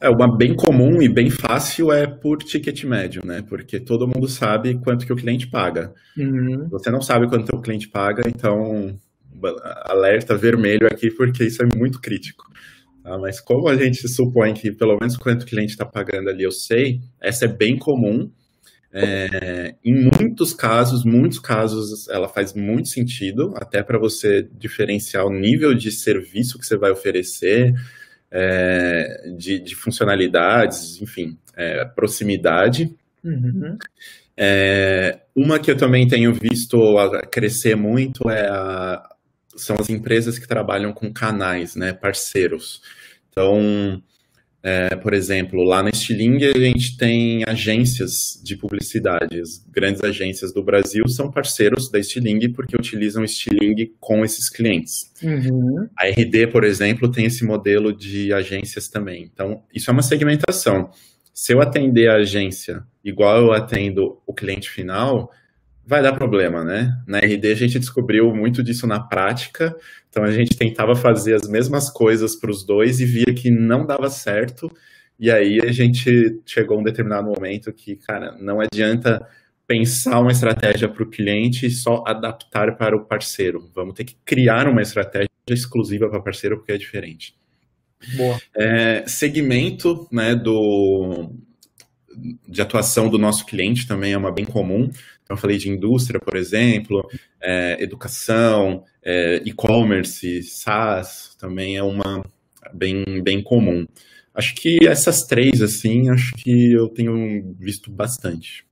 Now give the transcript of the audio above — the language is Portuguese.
É, uma bem comum e bem fácil é por ticket médio, né? Porque todo mundo sabe quanto que o cliente paga. Uhum. Você não sabe quanto o cliente paga, então alerta vermelho aqui, porque isso é muito crítico. Tá? Mas como a gente supõe que pelo menos quanto o cliente está pagando ali eu sei, essa é bem comum. É, em muitos casos, muitos casos, ela faz muito sentido, até para você diferenciar o nível de serviço que você vai oferecer, é, de, de, funcionalidades, enfim, é, proximidade. Uhum. É, uma que eu também tenho visto crescer muito é a, são as empresas que trabalham com canais, né, parceiros. Então, é, por exemplo, lá na Stiling a gente tem agências de publicidade. As grandes agências do Brasil são parceiros da Stiling porque utilizam Stiling com esses clientes. Uhum. A RD, por exemplo, tem esse modelo de agências também. Então, isso é uma segmentação. Se eu atender a agência igual eu atendo o cliente final, vai dar problema, né? Na RD a gente descobriu muito disso na prática, então a gente tentava fazer as mesmas coisas para os dois e via que não dava certo, e aí a gente chegou a um determinado momento que, cara, não adianta pensar uma estratégia para o cliente e só adaptar para o parceiro. Vamos ter que criar uma estratégia exclusiva para parceiro porque é diferente. Boa. É, segmento né, do, de atuação do nosso cliente também é uma bem comum. Então, falei de indústria, por exemplo, é, educação, é, e-commerce, SaaS, também é uma bem, bem comum. Acho que essas três, assim, acho que eu tenho visto bastante.